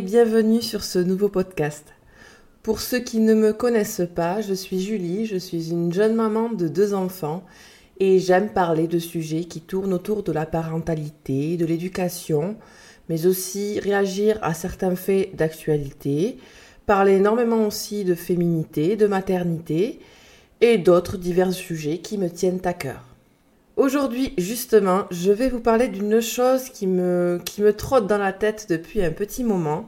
bienvenue sur ce nouveau podcast. Pour ceux qui ne me connaissent pas, je suis Julie, je suis une jeune maman de deux enfants et j'aime parler de sujets qui tournent autour de la parentalité, de l'éducation, mais aussi réagir à certains faits d'actualité, parler énormément aussi de féminité, de maternité et d'autres divers sujets qui me tiennent à cœur. Aujourd'hui, justement, je vais vous parler d'une chose qui me, qui me trotte dans la tête depuis un petit moment.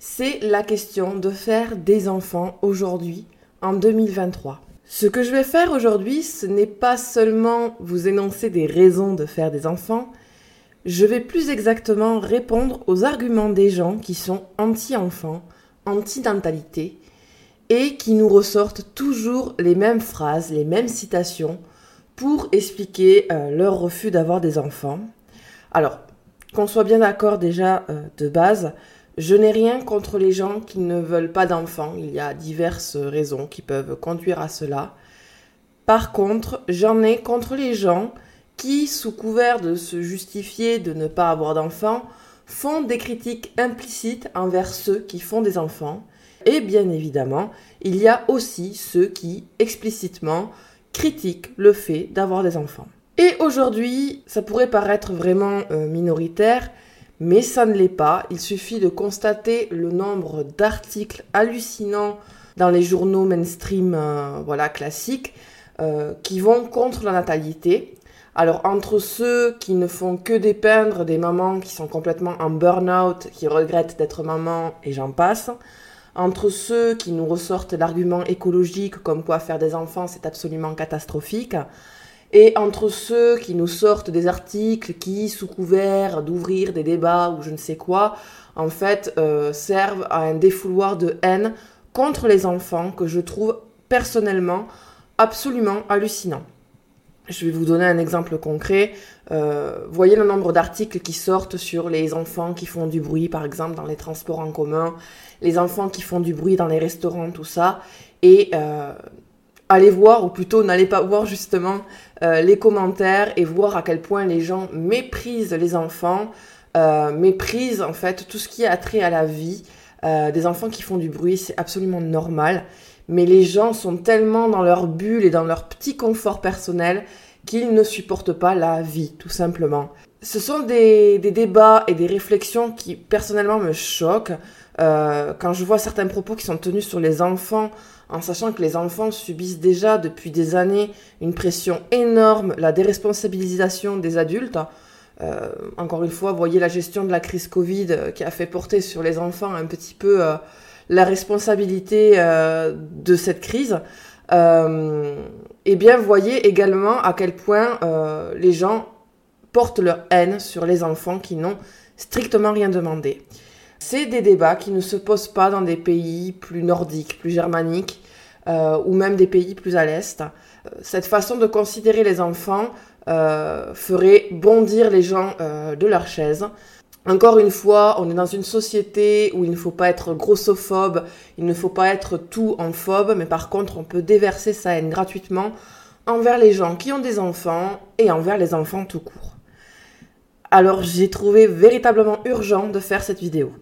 C'est la question de faire des enfants aujourd'hui, en 2023. Ce que je vais faire aujourd'hui, ce n'est pas seulement vous énoncer des raisons de faire des enfants, je vais plus exactement répondre aux arguments des gens qui sont anti-enfants, anti-dentalité, et qui nous ressortent toujours les mêmes phrases, les mêmes citations, pour expliquer euh, leur refus d'avoir des enfants. Alors, qu'on soit bien d'accord déjà euh, de base, je n'ai rien contre les gens qui ne veulent pas d'enfants. Il y a diverses raisons qui peuvent conduire à cela. Par contre, j'en ai contre les gens qui, sous couvert de se justifier de ne pas avoir d'enfants, font des critiques implicites envers ceux qui font des enfants. Et bien évidemment, il y a aussi ceux qui, explicitement, critique le fait d'avoir des enfants. Et aujourd'hui, ça pourrait paraître vraiment euh, minoritaire, mais ça ne l'est pas. Il suffit de constater le nombre d'articles hallucinants dans les journaux mainstream euh, voilà, classiques euh, qui vont contre la natalité. Alors entre ceux qui ne font que dépeindre des mamans qui sont complètement en burn-out, qui regrettent d'être maman et j'en passe, entre ceux qui nous ressortent l'argument écologique comme quoi faire des enfants c'est absolument catastrophique, et entre ceux qui nous sortent des articles qui, sous couvert d'ouvrir des débats ou je ne sais quoi, en fait euh, servent à un défouloir de haine contre les enfants que je trouve personnellement absolument hallucinant. Je vais vous donner un exemple concret. Euh, voyez le nombre d'articles qui sortent sur les enfants qui font du bruit, par exemple, dans les transports en commun, les enfants qui font du bruit dans les restaurants, tout ça. Et euh, allez voir, ou plutôt n'allez pas voir justement euh, les commentaires et voir à quel point les gens méprisent les enfants, méprisent en fait tout ce qui a trait à la vie. Des enfants qui font du bruit, c'est absolument normal. Mais les gens sont tellement dans leur bulle et dans leur petit confort personnel qu'ils ne supportent pas la vie, tout simplement. Ce sont des, débats et des réflexions qui personnellement me choquent. Euh, quand je vois certains propos qui sont tenus sur les enfants, en sachant que les enfants subissent déjà depuis des années une pression énorme, la déresponsabilisation des adultes. Euh, encore une fois, voyez la gestion de la crise Covid euh, qui a fait porter sur les enfants un petit peu la responsabilité de cette crise. et bien, voyez également à quel point les gens portent leur haine sur les enfants qui n'ont strictement rien demandé. C'est des débats qui ne se posent pas dans des pays plus nordiques, plus germaniques, euh, ou même des pays plus à l'est. Euh, cette façon de considérer les enfants euh, ferait bondir les gens de leur chaise. Encore une fois, on est dans une société où il ne faut pas être grossophobe, il ne faut pas être tout en phobe, mais par contre, on peut déverser sa haine gratuitement envers les gens qui ont des enfants et envers les enfants tout court. Alors j'ai trouvé véritablement urgent de faire cette vidéo.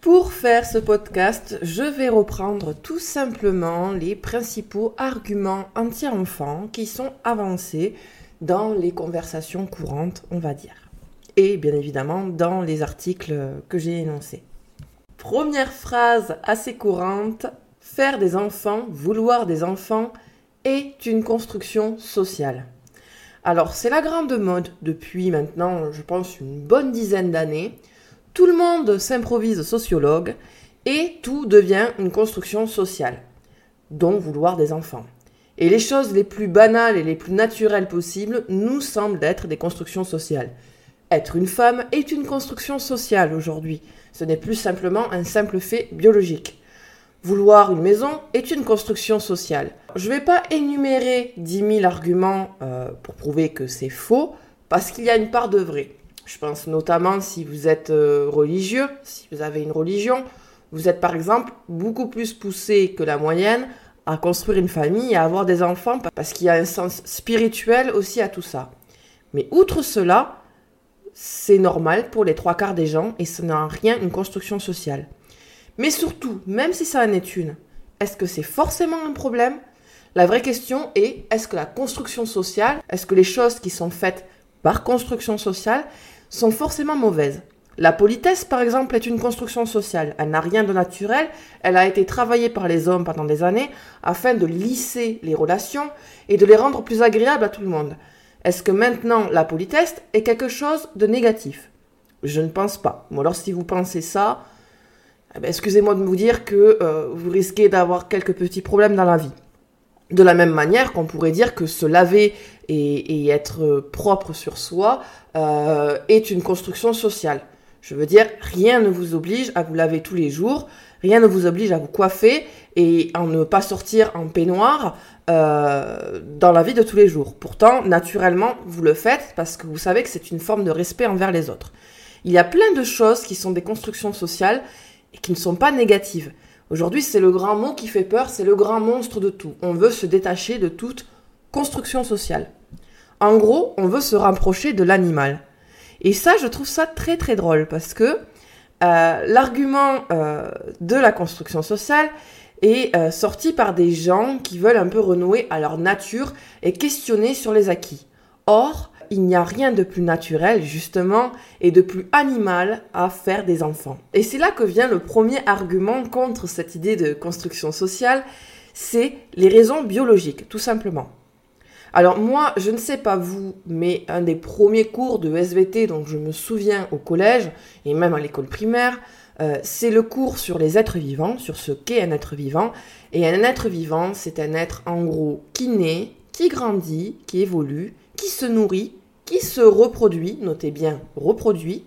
Pour faire ce podcast, je vais reprendre tout simplement les principaux arguments anti-enfants qui sont avancés dans les conversations courantes, on va dire. Et bien évidemment dans les articles que j'ai énoncés. Première phrase assez courante, faire des enfants, vouloir des enfants est une construction sociale. Alors c'est la grande mode depuis maintenant, je pense, une bonne dizaine d'années. Tout le monde s'improvise sociologue et tout devient une construction sociale, dont vouloir des enfants. Et les choses les plus banales et les plus naturelles possibles nous semblent être des constructions sociales. Être une femme est une construction sociale aujourd'hui. Ce n'est plus simplement un simple fait biologique. Vouloir une maison est une construction sociale. Je ne vais pas énumérer 10 000 arguments euh, pour prouver que c'est faux, parce qu'il y a une part de vrai. Je pense notamment si vous êtes euh, religieux, si vous avez une religion, vous êtes par exemple beaucoup plus poussé que la moyenne à construire une famille à avoir des enfants parce qu'il y a un sens spirituel aussi à tout ça. Mais outre cela, c'est normal pour les trois quarts des gens et ce n'a rien une construction sociale. Mais surtout, même si ça en est une, est-ce que c'est forcément un problème? La vraie question est, est-ce que la construction sociale, est-ce que les choses qui sont faites par construction sociale sont forcément mauvaises? La politesse, par exemple, est une construction sociale. Elle n'a rien de naturel. Elle a été travaillée par les hommes pendant des années afin de lisser les relations et de les rendre plus agréables à tout le monde. Est-ce que maintenant la politesse est quelque chose de négatif? Je ne pense pas. Ou alors si vous pensez ça, eh ben, excusez-moi de vous dire que euh, vous risquez d'avoir quelques petits problèmes dans la vie. De la même manière qu'on pourrait dire que se laver et, être propre sur soi euh, est une construction sociale. Je veux dire, rien ne vous oblige à vous laver tous les jours, rien ne vous oblige à vous coiffer et à ne pas sortir en peignoir euh, dans la vie de tous les jours. Pourtant, naturellement, vous le faites parce que vous savez que c'est une forme de respect envers les autres. Il y a plein de choses qui sont des constructions sociales et qui ne sont pas négatives. Aujourd'hui, c'est le grand mot qui fait peur, c'est le grand monstre de tout. On veut se détacher de toute construction sociale. En gros, on veut se rapprocher de l'animal. Et ça, je trouve ça très très drôle parce que euh, l'argument euh, de la construction sociale est euh, sorti par des gens qui veulent un peu renouer à leur nature et questionner sur les acquis. Or, il n'y a rien de plus naturel, justement, et de plus animal à faire des enfants. Et c'est là que vient le premier argument contre cette idée de construction sociale, c'est les raisons biologiques, tout simplement. Alors moi, je ne sais pas vous, mais un des premiers cours de SVT dont je me souviens au collège et même à l'école primaire, euh, c'est le cours sur les êtres vivants, sur ce qu'est un être vivant. Et un être vivant, c'est un être en gros qui naît, qui grandit, qui évolue, qui se nourrit, qui se reproduit, notez bien reproduit,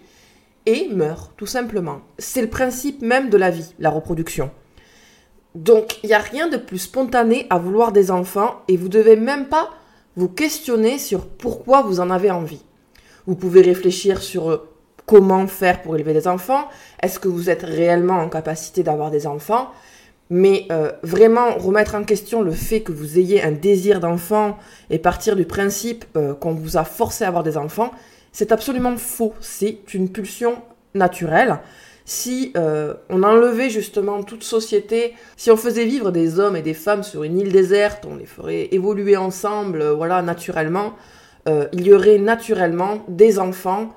et meurt, tout simplement. C'est le principe même de la vie, la reproduction. Donc, il n'y a rien de plus spontané à vouloir des enfants, et vous devez même pas vous questionnez sur pourquoi vous en avez envie. Vous pouvez réfléchir sur euh, comment faire pour élever des enfants, est-ce que vous êtes réellement en capacité d'avoir des enfants, mais euh, vraiment remettre en question le fait que vous ayez un désir d'enfant et partir du principe euh, qu'on vous a forcé à avoir des enfants, c'est absolument faux. C'est une pulsion naturelle si euh, on enlevait justement toute société, si on faisait vivre des hommes et des femmes sur une île déserte, on les ferait évoluer ensemble, euh, voilà, naturellement, euh, il y aurait naturellement des enfants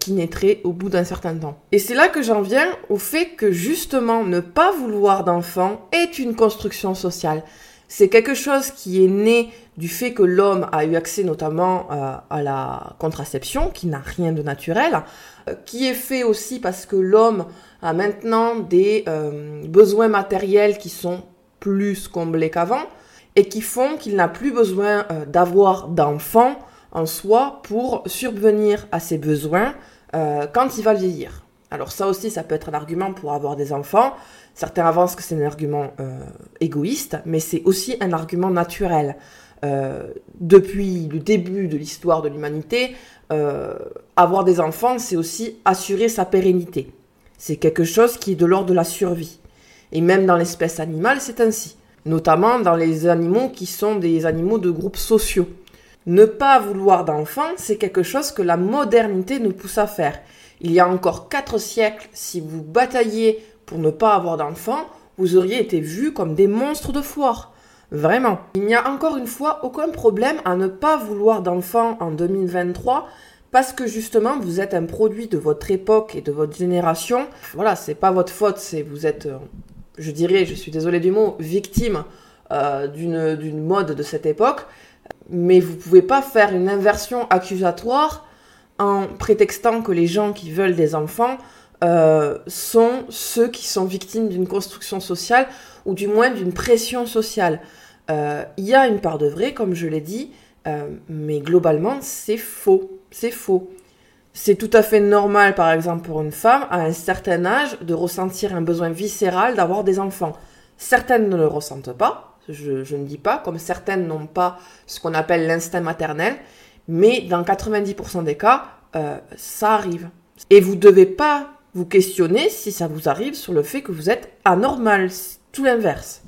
qui naîtraient au bout d'un certain temps. Et c'est là que j'en viens au fait que justement ne pas vouloir d'enfants est une construction sociale. C'est quelque chose qui est né du fait que l'homme a eu accès notamment à la contraception, qui n'a rien de naturel, qui est fait aussi parce que l'homme a maintenant des euh, besoins matériels qui sont plus comblés qu'avant, et qui font qu'il n'a plus besoin d'avoir d'enfants en soi pour subvenir à ses besoins quand il va vieillir. Alors ça aussi, ça peut être un argument pour avoir des enfants. Certains avancent que c'est un argument égoïste, mais c'est aussi un argument naturel. Euh, depuis le début de l'histoire de l'humanité, euh, avoir des enfants, c'est aussi assurer sa pérennité. C'est quelque chose qui est de l'ordre de la survie. Et même dans l'espèce animale, c'est ainsi. Notamment dans les animaux qui sont des animaux de groupes sociaux. Ne pas vouloir d'enfants, c'est quelque chose que la modernité nous pousse à faire. Il y a encore quatre siècles, si vous batailliez pour ne pas avoir d'enfants, vous auriez été vus comme des monstres de foire. Vraiment. Il n'y a encore une fois aucun problème à ne pas vouloir d'enfants en 2023 parce que justement vous êtes un produit de votre époque et de votre génération. Voilà, c'est pas votre faute, c'est vous êtes, euh, je dirais, je suis désolée du mot, victime euh, d'une mode de cette époque. Mais vous pouvez pas faire une inversion accusatoire en prétextant que les gens qui veulent des enfants euh, sont ceux qui sont victimes d'une construction sociale ou du moins d'une pression sociale. Il y a une part de vrai, comme je l'ai dit, mais globalement, c'est faux. C'est faux. C'est tout à fait normal, par exemple, pour une femme, à un certain âge, de ressentir un besoin viscéral d'avoir des enfants. Certaines ne le ressentent pas, je, ne dis pas, comme certaines n'ont pas ce qu'on appelle l'instinct maternel, mais dans 90% des cas, euh, ça arrive. Et vous ne devez pas vous questionner si ça vous arrive sur le fait que vous êtes anormal, tout l'inverse.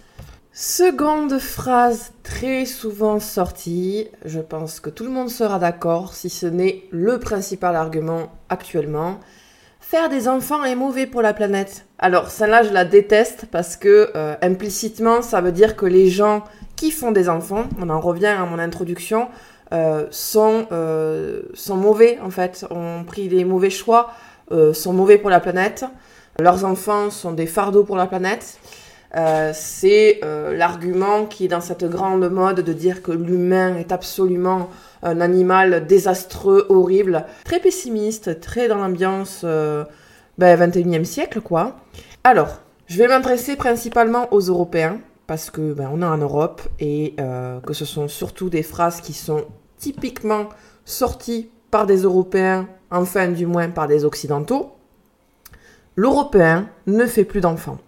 Seconde phrase très souvent sortie, je pense que tout le monde sera d'accord, si ce n'est le principal argument actuellement. Faire des enfants est mauvais pour la planète. Alors celle-là, je la déteste parce que euh, implicitement, ça veut dire que les gens qui font des enfants, on en revient à mon introduction, euh, sont, euh, sont mauvais en fait, ont pris des mauvais choix, sont mauvais pour la planète. Leurs enfants sont des fardeaux pour la planète. Euh, c'est euh, l'argument qui est dans cette grande mode de dire que l'humain est absolument un animal désastreux, horrible, très pessimiste, très dans l'ambiance euh, ben, 21e siècle, quoi. Alors, je vais m'adresser principalement aux Européens, parce que ben, on est en Europe et que ce sont surtout des phrases qui sont typiquement sorties par des Européens, enfin du moins par des Occidentaux. L'Européen ne fait plus d'enfants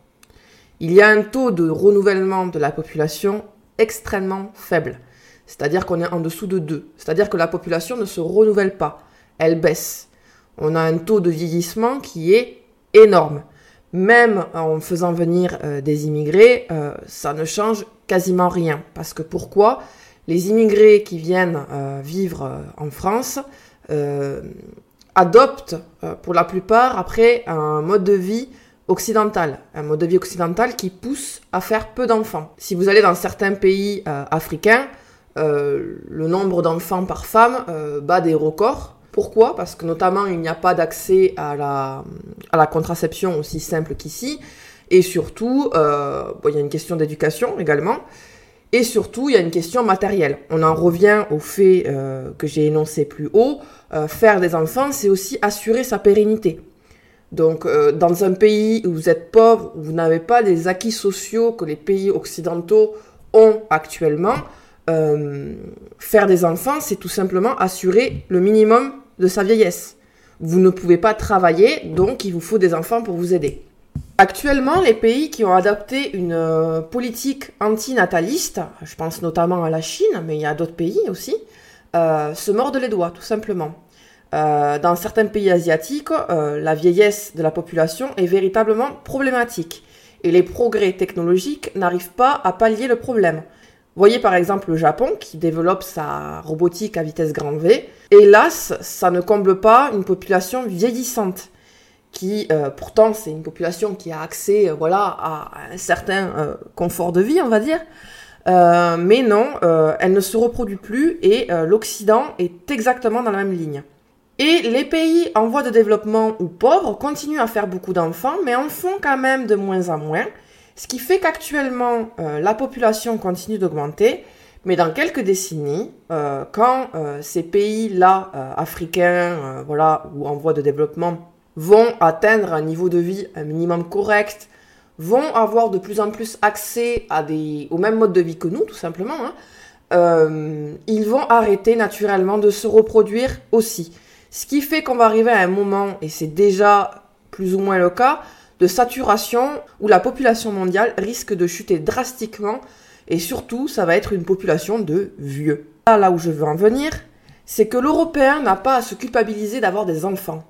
il y a un taux de renouvellement de la population extrêmement faible. C'est-à-dire qu'on est en dessous de 2. C'est-à-dire que la population ne se renouvelle pas, elle baisse. On a un taux de vieillissement qui est énorme. Même en faisant venir euh, des immigrés, euh, ça ne change quasiment rien. Parce que pourquoi? Les immigrés qui viennent euh, vivre en France adoptent pour la plupart après un mode de vie occidental, un mode de vie occidental qui pousse à faire peu d'enfants. Si vous allez dans certains pays euh, africains, euh, le nombre d'enfants par femme euh, bat des records. Pourquoi? Parce que notamment il n'y a pas d'accès à la, contraception aussi simple qu'ici. Et surtout, il y a une question d'éducation également. Et surtout, il y a une question matérielle. On en revient au fait que j'ai énoncé plus haut. faire des enfants, c'est aussi assurer sa pérennité. Donc, euh, dans un pays où vous êtes pauvre, où vous n'avez pas les acquis sociaux que les pays occidentaux ont actuellement, euh, faire des enfants, c'est tout simplement assurer le minimum de sa vieillesse. Vous ne pouvez pas travailler, donc il vous faut des enfants pour vous aider. Actuellement, les pays qui ont adopté une euh, politique antinataliste, je pense notamment à la Chine, mais il y a d'autres pays aussi, se mordent les doigts, tout simplement. Euh, dans certains pays asiatiques, euh, la vieillesse de la population est véritablement problématique et les progrès technologiques n'arrivent pas à pallier le problème. Voyez par exemple le Japon qui développe sa robotique à vitesse grand V. Hélas, ça ne comble pas une population vieillissante qui, euh, pourtant, c'est une population qui a accès, voilà, à un certain confort de vie, on va dire. mais non, elle ne se reproduit plus et l'Occident est exactement dans la même ligne. Et les pays en voie de développement ou pauvres continuent à faire beaucoup d'enfants, mais en font quand même de moins en moins, ce qui fait qu'actuellement euh, la population continue d'augmenter, mais dans quelques décennies, euh, quand euh, ces pays-là, africains, voilà, ou en voie de développement, vont atteindre un niveau de vie un minimum correct, vont avoir de plus en plus accès au même mode de vie que nous, tout simplement, hein, ils vont arrêter naturellement de se reproduire aussi. Ce qui fait qu'on va arriver à un moment, et c'est déjà plus ou moins le cas, de saturation où la population mondiale risque de chuter drastiquement et surtout ça va être une population de vieux. Là, où je veux en venir, c'est que l'Européen n'a pas à se culpabiliser d'avoir des enfants.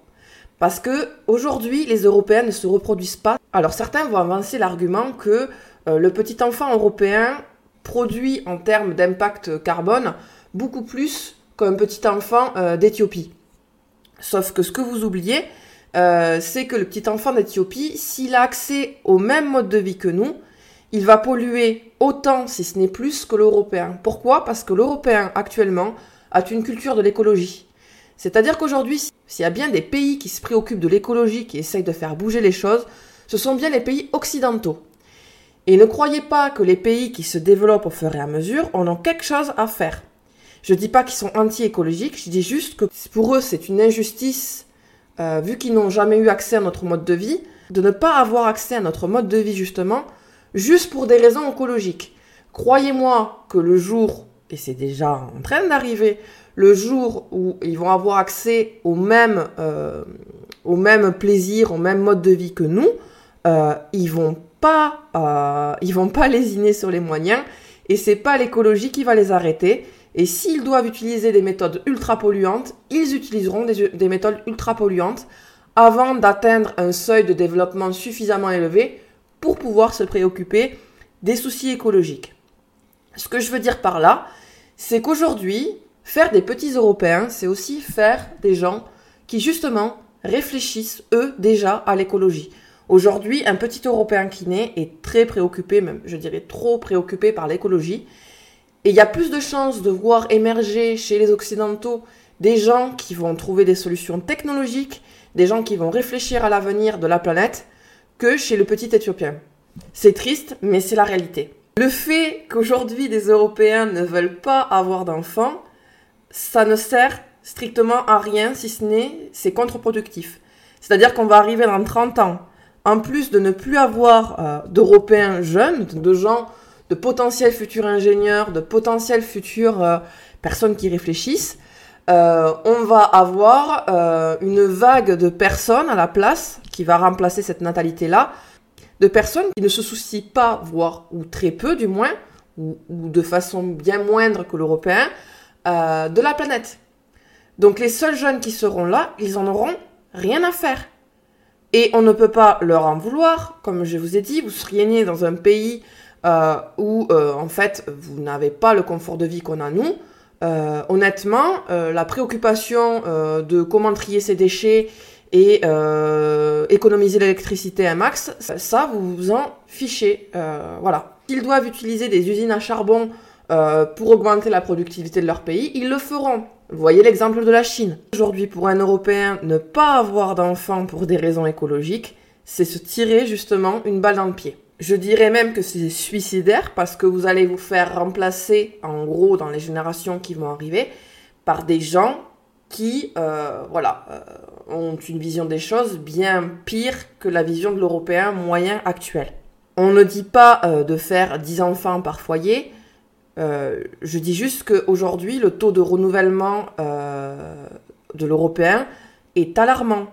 Parce que aujourd'hui, les Européens ne se reproduisent pas. Alors certains vont avancer l'argument que euh, le petit enfant européen produit en termes d'impact carbone beaucoup plus qu'un petit enfant euh, d'Éthiopie. Sauf que ce que vous oubliez, euh, c'est que le petit enfant d'Éthiopie, s'il a accès au même mode de vie que nous, il va polluer autant, si ce n'est plus, que l'Européen. Pourquoi? Parce que l'Européen, actuellement, a une culture de l'écologie. C'est-à-dire qu'aujourd'hui, s'il y a bien des pays qui se préoccupent de l'écologie, qui essayent de faire bouger les choses, ce sont bien les pays occidentaux. Et ne croyez pas que les pays qui se développent au fur et à mesure en ont quelque chose à faire. Je dis pas qu'ils sont anti-écologiques, je dis juste que pour eux c'est une injustice, euh, vu qu'ils n'ont jamais eu accès à notre mode de vie, de ne pas avoir accès à notre mode de vie justement, juste pour des raisons écologiques. Croyez-moi que le jour, et c'est déjà en train d'arriver, le jour où ils vont avoir accès au même, euh, plaisir, au même mode de vie que nous, euh, ils vont pas, ils vont pas lésiner sur les moyens, et c'est pas l'écologie qui va les arrêter, et s'ils doivent utiliser des méthodes ultra polluantes, ils utiliseront des, méthodes ultra polluantes avant d'atteindre un seuil de développement suffisamment élevé pour pouvoir se préoccuper des soucis écologiques. Ce que je veux dire par là, c'est qu'aujourd'hui, faire des petits Européens, c'est aussi faire des gens qui justement réfléchissent, eux, déjà à l'écologie. Aujourd'hui, un petit Européen qui naît est très préoccupé, même je dirais trop préoccupé par l'écologie. Et il y a plus de chances de voir émerger chez les Occidentaux des gens qui vont trouver des solutions technologiques, des gens qui vont réfléchir à l'avenir de la planète, que chez le petit Éthiopien. C'est triste, mais c'est la réalité. Le fait qu'aujourd'hui des Européens ne veulent pas avoir d'enfants, ça ne sert strictement à rien si ce n'est c'est contre-productif. C'est-à-dire qu'on va arriver dans 30 ans, en plus de ne plus avoir euh, d'Européens jeunes, de gens, de potentiels futurs ingénieurs, de potentiels futures euh, personnes qui réfléchissent, euh, on va avoir une vague de personnes à la place qui va remplacer cette natalité-là, de personnes qui ne se soucient pas, voire ou très peu du moins, ou, ou de façon bien moindre que l'européen, de la planète. Donc les seuls jeunes qui seront là, ils en auront rien à faire. Et on ne peut pas leur en vouloir. Comme je vous ai dit, vous seriez né dans un pays euh, où, euh, en fait, vous n'avez pas le confort de vie qu'on a nous. Euh, honnêtement, la préoccupation de comment trier ses déchets et économiser l'électricité un max, ça, vous vous en fichez. voilà. S'ils doivent utiliser des usines à charbon pour augmenter la productivité de leur pays, ils le feront. Vous voyez l'exemple de la Chine. Aujourd'hui, pour un Européen, ne pas avoir d'enfant pour des raisons écologiques, c'est se tirer justement une balle dans le pied. Je dirais même que c'est suicidaire parce que vous allez vous faire remplacer, en gros, dans les générations qui vont arriver, par des gens qui, euh, voilà, euh, ont une vision des choses bien pire que la vision de l'Européen moyen actuel. On ne dit pas euh, de faire 10 enfants par foyer, je dis juste qu'aujourd'hui, le taux de renouvellement de l'européen est alarmant.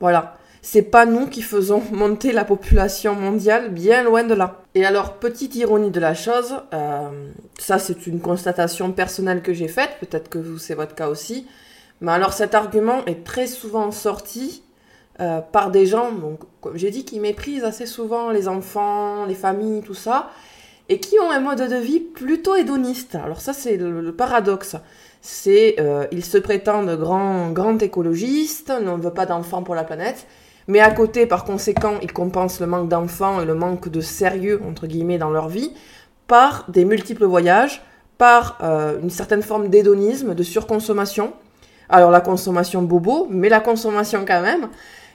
Voilà. C'est pas nous qui faisons monter la population mondiale, bien loin de là. Et alors, petite ironie de la chose, euh, ça c'est une constatation personnelle que j'ai faite, peut-être que vous c'est votre cas aussi, mais alors cet argument est très souvent sorti par des gens, donc, comme j'ai dit, qui méprisent assez souvent les enfants, les familles, tout ça, et qui ont un mode de vie plutôt hédoniste. Alors ça, c'est le, paradoxe. C'est, euh, ils se prétendent grands, grands écologistes, ne veulent pas d'enfants pour la planète, mais à côté, par conséquent, ils compensent le manque d'enfants et le manque de sérieux, entre guillemets, dans leur vie, par des multiples voyages, par euh, une certaine forme d'hédonisme, de surconsommation. Alors la consommation bobo, mais la consommation quand même.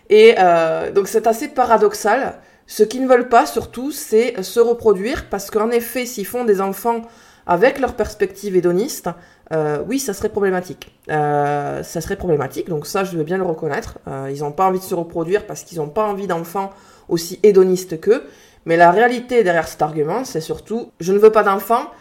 Et euh, donc c'est assez paradoxal. Ce qu'ils ne veulent pas, surtout, c'est se reproduire, parce qu'en effet, s'ils font des enfants avec leur perspective hédoniste, euh, oui, ça serait problématique. Euh, ça serait problématique, donc ça, je veux bien le reconnaître. Euh, ils n'ont pas envie de se reproduire parce qu'ils n'ont pas envie d'enfants aussi hédonistes qu'eux. Mais la réalité derrière cet argument, c'est surtout, je ne veux pas d'enfants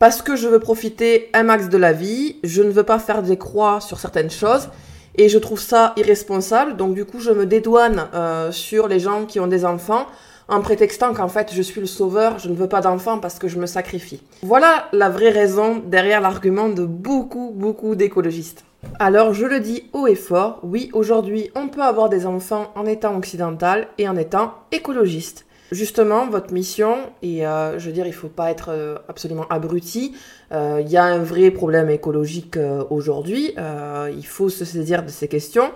parce que je veux profiter un max de la vie, je ne veux pas faire des croix sur certaines choses, et je trouve ça irresponsable, donc du coup je me dédouane sur les gens qui ont des enfants en prétextant qu'en fait je suis le sauveur, je ne veux pas d'enfants parce que je me sacrifie. Voilà la vraie raison derrière l'argument de beaucoup, beaucoup d'écologistes. Alors je le dis haut et fort, oui, aujourd'hui on peut avoir des enfants en étant occidental et en étant écologiste. Justement, votre mission, et euh, je veux dire, il ne faut pas être euh, absolument abruti, euh, il y a un vrai problème écologique aujourd'hui, il faut se saisir de ces questions.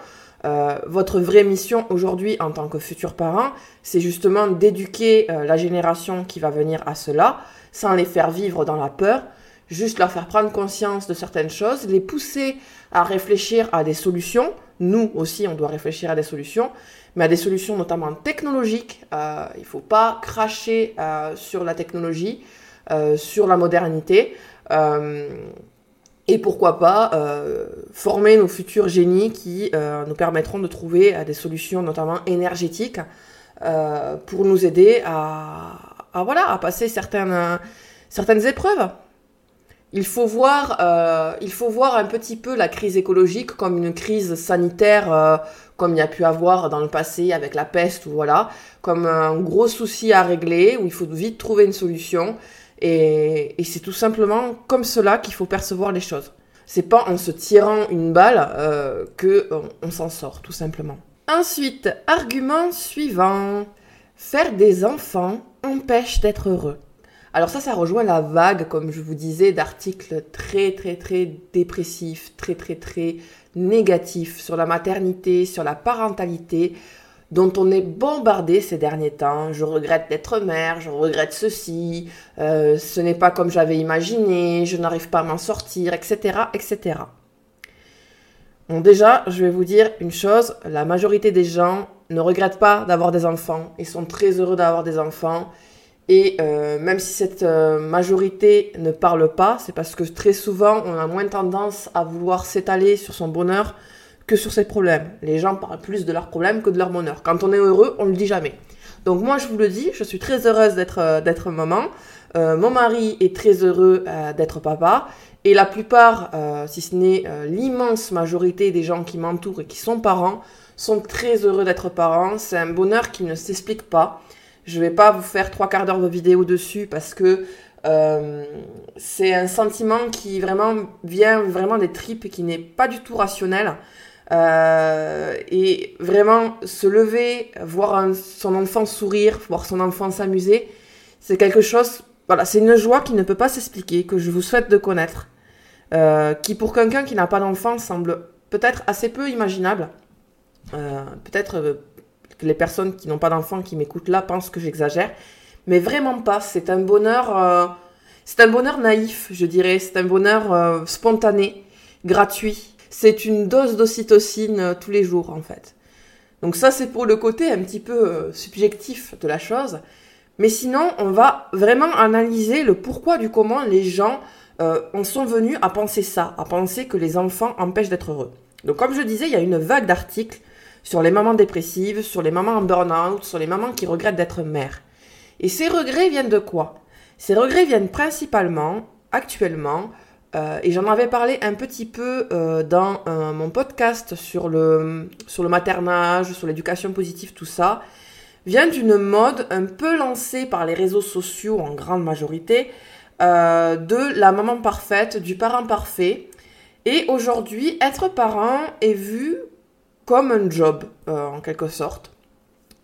Votre vraie mission aujourd'hui en tant que futur parent, c'est justement d'éduquer la génération qui va venir à cela, sans les faire vivre dans la peur, juste leur faire prendre conscience de certaines choses, les pousser à réfléchir à des solutions. Nous aussi, on doit réfléchir à des solutions, mais à des solutions notamment technologiques. Euh, il ne faut pas cracher euh, sur la technologie, euh, sur la modernité. Et pourquoi pas former nos futurs génies qui nous permettront de trouver des solutions notamment énergétiques pour nous aider à, voilà, à passer certaines, certaines épreuves. Il faut, voir, euh, il faut voir un petit peu la crise écologique comme une crise sanitaire, euh, comme il y a pu avoir dans le passé avec la peste, voilà, comme un gros souci à régler, où il faut vite trouver une solution. Et, c'est tout simplement comme cela qu'il faut percevoir les choses. C'est pas en se tirant une balle euh, que s'en sort, tout simplement. Ensuite, argument suivant. Faire des enfants empêche d'être heureux. Alors ça, ça rejoint la vague, comme je vous disais, d'articles très très très dépressifs, très très très négatifs sur la maternité, sur la parentalité, dont on est bombardé ces derniers temps. Je regrette d'être mère, je regrette ceci, euh, ce n'est pas comme j'avais imaginé, je n'arrive pas à m'en sortir, etc., etc. Bon, déjà, je vais vous dire une chose, la majorité des gens ne regrettent pas d'avoir des enfants, ils sont très heureux d'avoir des enfants. Et euh, même si cette euh, majorité ne parle pas, c'est parce que très souvent, on a moins tendance à vouloir s'étaler sur son bonheur que sur ses problèmes. Les gens parlent plus de leurs problèmes que de leur bonheur. Quand on est heureux, on ne le dit jamais. Donc moi, je vous le dis, je suis très heureuse d'être euh, maman. mon mari est très heureux d'être papa. Et la plupart, si ce n'est l'immense majorité des gens qui m'entourent et qui sont parents, sont très heureux d'être parents. C'est un bonheur qui ne s'explique pas. Je vais pas vous faire trois quarts d'heure de vidéo dessus parce que euh, c'est un sentiment qui vient vraiment des tripes et qui n'est pas du tout rationnel. Euh, et vraiment se lever, voir son enfant sourire, voir son enfant s'amuser, c'est quelque chose, voilà, c'est une joie qui ne peut pas s'expliquer, que je vous souhaite de connaître, euh, qui pour quelqu'un qui n'a pas d'enfant semble peut-être assez peu imaginable. peut-être les personnes qui n'ont pas d'enfants qui m'écoutent là pensent que j'exagère, mais vraiment pas. C'est un bonheur, euh, c'est un bonheur naïf, je dirais. C'est un bonheur euh, spontané, gratuit. C'est une dose d'ocytocine euh, tous les jours en fait. Donc ça c'est pour le côté un petit peu subjectif de la chose. Mais sinon, on va vraiment analyser le pourquoi du comment les gens en sont venus à penser ça, à penser que les enfants empêchent d'être heureux. Donc comme je disais, il y a une vague d'articles sur les mamans dépressives, sur les mamans en burn-out, sur les mamans qui regrettent d'être mères. Et ces regrets viennent de quoi? Ces regrets viennent principalement, actuellement, euh, et j'en avais parlé un petit peu euh, dans euh, mon podcast sur le, sur le maternage, sur l'éducation positive, tout ça, vient d'une mode un peu lancée par les réseaux sociaux en grande majorité, de la maman parfaite, du parent parfait. Et aujourd'hui, être parent est vu comme un job, en quelque sorte,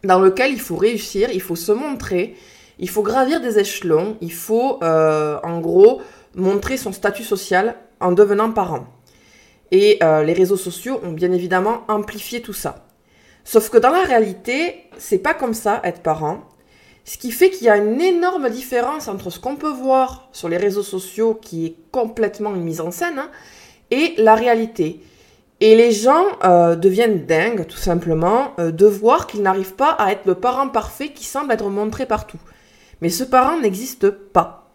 dans lequel il faut réussir, il faut se montrer, il faut gravir des échelons, il faut, en gros, montrer son statut social en devenant parent. Et euh, les réseaux sociaux ont bien évidemment amplifié tout ça. Sauf que dans la réalité, c'est pas comme ça être parent. Ce qui fait qu'il y a une énorme différence entre ce qu'on peut voir sur les réseaux sociaux, qui est complètement une mise en scène, hein, et la réalité. Et les gens euh, deviennent dingues, tout simplement, euh, de voir qu'ils n'arrivent pas à être le parent parfait qui semble être montré partout. Mais ce parent n'existe pas.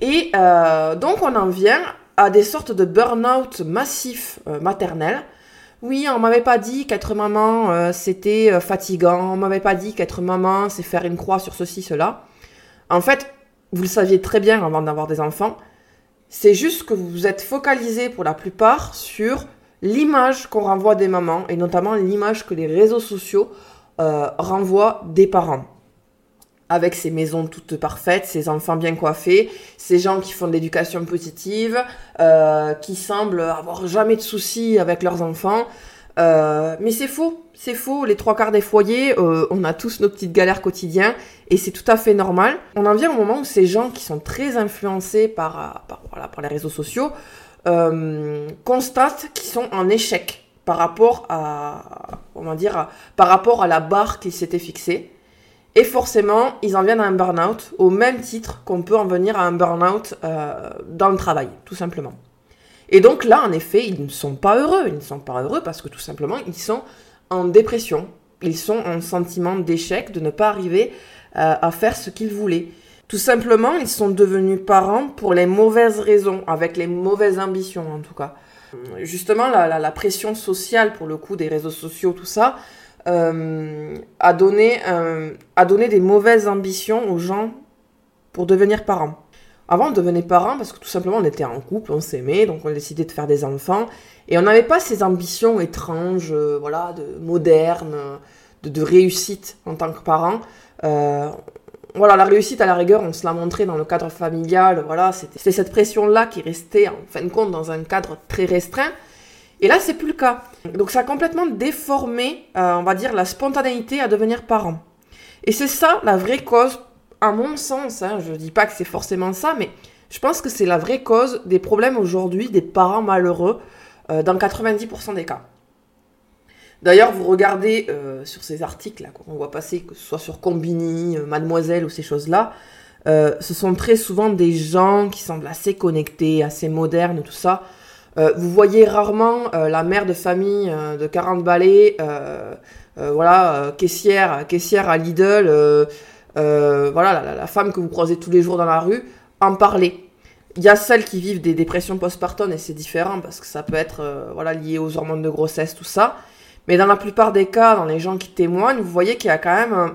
Et euh, donc on en vient à des sortes de burn-out massifs maternels. Oui, on m'avait pas dit qu'être maman c'était fatigant, on m'avait pas dit qu'être maman c'est faire une croix sur ceci, cela. En fait, vous le saviez très bien avant d'avoir des enfants, c'est juste que vous vous êtes focalisé pour la plupart sur l'image qu'on renvoie des mamans, et notamment l'image que les réseaux sociaux euh, renvoient des parents. Avec ces maisons toutes parfaites, ces enfants bien coiffés, ces gens qui font de l'éducation positive, euh, qui semblent avoir jamais de soucis avec leurs enfants. Euh, mais c'est faux, c'est faux. Les trois quarts des foyers, on a tous nos petites galères quotidiennes et c'est tout à fait normal. On en vient au moment où ces gens qui sont très influencés par, par, par les réseaux sociaux euh, constatent qu'ils sont en échec par rapport à, on dire, par rapport à la barre qu'ils s'étaient fixée. Et forcément, ils en viennent à un burn-out au même titre qu'on peut en venir à un burn-out euh, dans le travail, tout simplement. Et donc là, en effet, ils ne sont pas heureux. Ils ne sont pas heureux parce que tout simplement, ils sont en dépression. Ils sont en sentiment d'échec, de ne pas arriver euh, à faire ce qu'ils voulaient. Tout simplement, ils sont devenus parents pour les mauvaises raisons, avec les mauvaises ambitions en tout cas. Justement, la, pression sociale, pour le coup, des réseaux sociaux, tout ça, euh, a, donné, a donné des mauvaises ambitions aux gens pour devenir parents. Avant, on devenait parents parce que tout simplement, on était en couple, on s'aimait, donc on a décidé de faire des enfants. Et on n'avait pas ces ambitions étranges, euh, voilà, de modernes, de, réussite en tant que parents. Euh, voilà, la réussite à la rigueur, on se l'a montré dans le cadre familial, voilà, c'était cette pression-là qui restait en fin de compte dans un cadre très restreint. Et là, c'est plus le cas. Donc ça a complètement déformé, euh, on va dire, la spontanéité à devenir parent. Et c'est ça la vraie cause, à mon sens, hein, je dis pas que c'est forcément ça, mais je pense que c'est la vraie cause des problèmes aujourd'hui des parents malheureux euh, dans 90% des cas. D'ailleurs, vous regardez euh, sur ces articles qu'on voit passer, que ce soit sur Combini, Mademoiselle ou ces choses-là, ce sont très souvent des gens qui semblent assez connectés, assez modernes, tout ça. Vous voyez rarement la mère de famille de 40 balais, voilà, caissière, caissière à Lidl, voilà, la, femme que vous croisez tous les jours dans la rue, en parler. Il y a celles qui vivent des dépressions postpartum et c'est différent parce que ça peut être euh, voilà, lié aux hormones de grossesse, tout ça. Mais dans la plupart des cas, dans les gens qui témoignent, vous voyez qu'il y a quand même,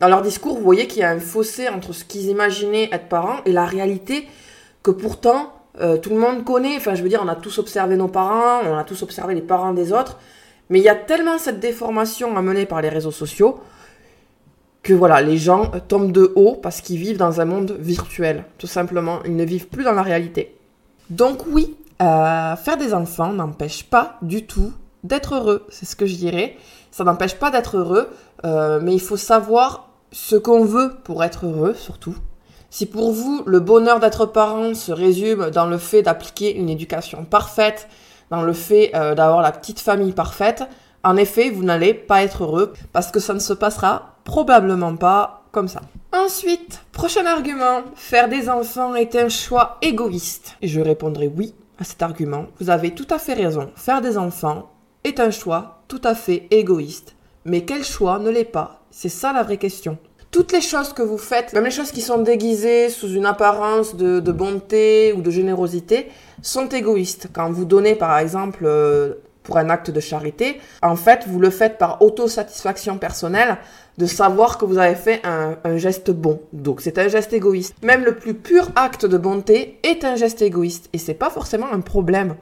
dans leur discours, vous voyez qu'il y a un fossé entre ce qu'ils imaginaient être parents et la réalité que pourtant euh, tout le monde connaît. Enfin, je veux dire, on a tous observé nos parents, on a tous observé les parents des autres. Mais il y a tellement cette déformation amenée par les réseaux sociaux que voilà, les gens tombent de haut parce qu'ils vivent dans un monde virtuel, tout simplement. Ils ne vivent plus dans la réalité. Donc oui, euh, faire des enfants n'empêche pas du tout d'être heureux, c'est ce que je dirais. Ça n'empêche pas d'être heureux, euh, mais il faut savoir ce qu'on veut pour être heureux, surtout. Si pour vous, le bonheur d'être parent se résume dans le fait d'appliquer une éducation parfaite, dans le fait euh, d'avoir la petite famille parfaite, en effet, vous n'allez pas être heureux parce que ça ne se passera probablement pas comme ça. Ensuite, prochain argument, faire des enfants est un choix égoïste. Et je répondrai oui à cet argument. Vous avez tout à fait raison. Faire des enfants est un choix tout à fait égoïste. Mais quel choix ne l'est pas? C'est ça la vraie question. Toutes les choses que vous faites, même les choses qui sont déguisées sous une apparence de, bonté ou de générosité, sont égoïstes. Quand vous donnez par exemple euh, pour un acte de charité, en fait, vous le faites par autosatisfaction personnelle de savoir que vous avez fait un, geste bon. Donc, c'est un geste égoïste. Même le plus pur acte de bonté est un geste égoïste. Et c'est pas forcément un problème.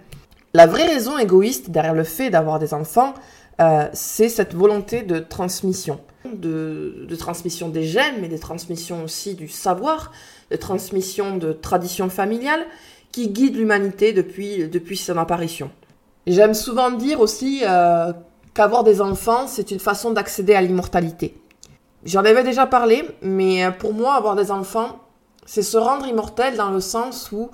La vraie raison égoïste derrière le fait d'avoir des enfants, euh, c'est cette volonté de transmission. De, transmission des gènes, mais de transmission aussi du savoir, de transmission de traditions familiales qui guident l'humanité depuis, depuis son apparition. J'aime souvent dire aussi euh, qu'avoir des enfants, c'est une façon d'accéder à l'immortalité. J'en avais déjà parlé, mais pour moi, avoir des enfants, c'est se rendre immortel dans le sens où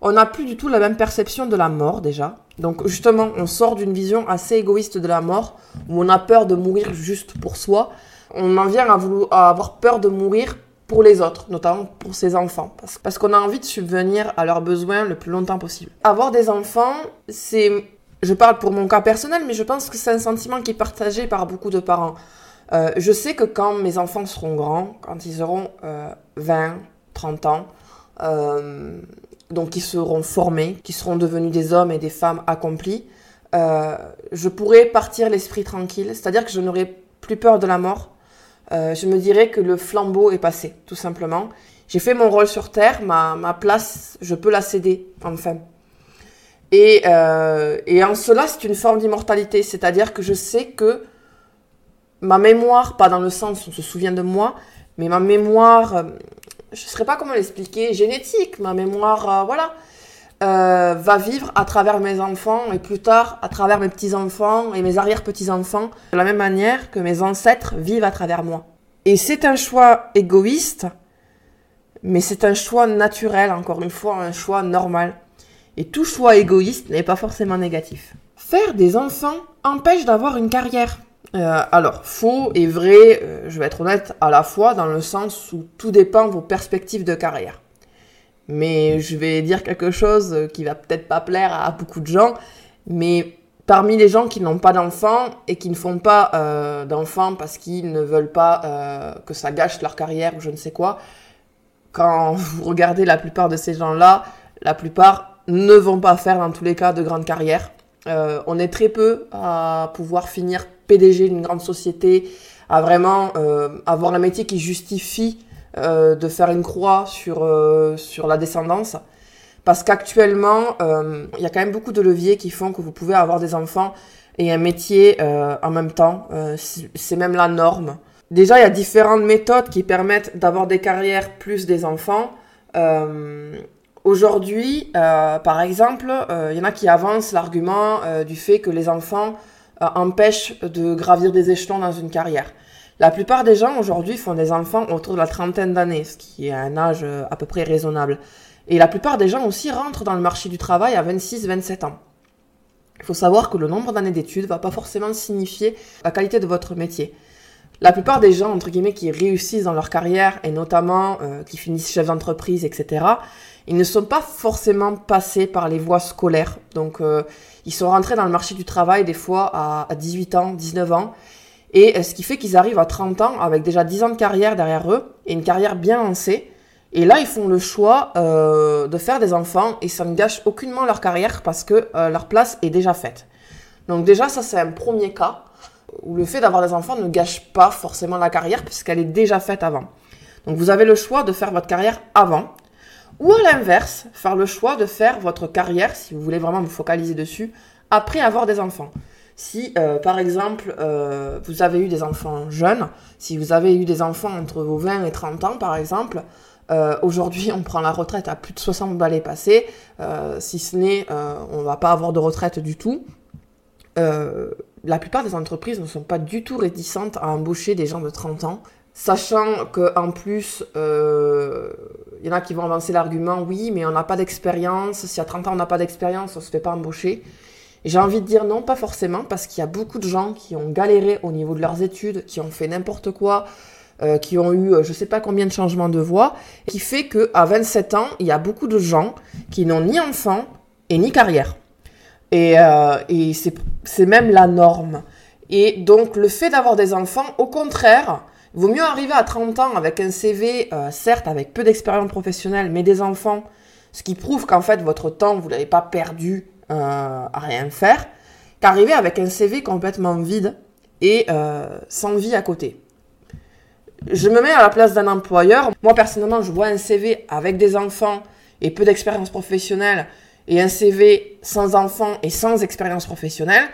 on n'a plus du tout la même perception de la mort déjà. Donc justement, on sort d'une vision assez égoïste de la mort, où on a peur de mourir juste pour soi. On en vient à, à avoir peur de mourir pour les autres, notamment pour ses enfants, parce, parce qu'on a envie de subvenir à leurs besoins le plus longtemps possible. Avoir des enfants, c'est je parle pour mon cas personnel, mais je pense que c'est un sentiment qui est partagé par beaucoup de parents. Euh, je sais que quand mes enfants seront grands, quand ils auront 20, euh, 30 ans, euh, donc ils seront formés, qu'ils seront devenus des hommes et des femmes accomplis, je pourrai partir l'esprit tranquille, c'est-à-dire que je n'aurai plus peur de la mort. je me dirais que le flambeau est passé, tout simplement. J'ai fait mon rôle sur Terre, ma, place, je peux la céder, enfin. Et, euh, et en cela, c'est une forme d'immortalité. C'est-à-dire que je sais que ma mémoire, pas dans le sens où on se souvient de moi, mais ma mémoire, euh, je ne saurais pas comment l'expliquer, génétique, ma mémoire, euh, voilà, euh, va vivre à travers mes enfants et plus tard à travers mes petits-enfants et mes arrière-petits-enfants, de la même manière que mes ancêtres vivent à travers moi. Et c'est un choix égoïste, mais c'est un choix naturel, encore une fois, un choix normal. Et tout choix égoïste n'est pas forcément négatif. Faire des enfants empêche d'avoir une carrière. Euh, alors, faux et vrai, euh, je vais être honnête, à la fois dans le sens où tout dépend de vos perspectives de carrière. Mais je vais dire quelque chose qui va peut-être pas plaire à beaucoup de gens, mais parmi les gens qui n'ont pas d'enfants et qui ne font pas euh, d'enfants parce qu'ils ne veulent pas que ça gâche leur carrière ou je ne sais quoi, quand vous regardez la plupart de ces gens-là, la plupart ne vont pas faire dans tous les cas de grandes carrières. On est très peu à pouvoir finir PDG d'une grande société, à vraiment euh, avoir un métier qui justifie euh, de faire une croix sur, sur la descendance. Parce qu'actuellement, il y a quand même beaucoup de leviers qui font que vous pouvez avoir des enfants et un métier en même temps. C'est même la norme. Déjà, il y a différentes méthodes qui permettent d'avoir des carrières plus des enfants. Aujourd'hui, euh, par exemple, il euh, y en a qui avancent l'argument euh, du fait que les enfants empêchent de gravir des échelons dans une carrière. La plupart des gens aujourd'hui font des enfants autour de la trentaine d'années, ce qui est un âge euh, à peu près raisonnable. Et la plupart des gens aussi rentrent dans le marché du travail à 26-27 ans. Il faut savoir que le nombre d'années d'études ne va pas forcément signifier la qualité de votre métier. La plupart des gens, entre guillemets, qui réussissent dans leur carrière, et notamment euh, qui finissent chef d'entreprise, etc., ils ne sont pas forcément passés par les voies scolaires. Donc, euh, ils sont rentrés dans le marché du travail des fois à, à 18 ans, 19 ans, et euh, ce qui fait qu'ils arrivent à 30 ans avec déjà 10 ans de carrière derrière eux, et une carrière bien lancée, et là, ils font le choix euh, de faire des enfants et ça ne gâche aucunement leur carrière parce que euh, leur place est déjà faite. Donc déjà, ça c'est un premier cas où le fait d'avoir des enfants ne gâche pas forcément la carrière puisqu'elle est déjà faite avant. Donc vous avez le choix de faire votre carrière avant ou à l'inverse, faire le choix de faire votre carrière, si vous voulez vraiment vous focaliser dessus, après avoir des enfants. Si, euh, par exemple, vous avez eu des enfants jeunes, si vous avez eu des enfants entre vos 20 et 30 ans, par exemple, euh, aujourd'hui, on prend la retraite à plus de 60 balais passés, euh, si ce n'est, euh, on va pas avoir de retraite du tout. la plupart des entreprises ne sont pas du tout réticentes à embaucher des gens de 30 ans, sachant qu'en plus, il y en a qui vont avancer l'argument, oui, mais on n'a pas d'expérience, si à 30 ans on n'a pas d'expérience, on se fait pas embaucher. J'ai envie de dire non, pas forcément, parce qu'il y a beaucoup de gens qui ont galéré au niveau de leurs études, qui ont fait n'importe quoi, euh, qui ont eu euh, je sais pas combien de changements de voix, qui fait que à 27 ans, il y a beaucoup de gens qui n'ont ni enfant et ni carrière. Et, euh, et c'est même la norme. Et donc le fait d'avoir des enfants, au contraire, vaut mieux arriver à 30 ans avec un CV, certes avec peu d'expérience professionnelle, mais des enfants, ce qui prouve qu'en fait votre temps, vous l'avez pas perdu à rien faire, qu'arriver avec un CV complètement vide et sans vie à côté je me mets à la place d'un employeur. Moi, personnellement, je vois un CV avec des enfants et peu d'expérience professionnelle et un CV sans enfants et sans expérience professionnelle.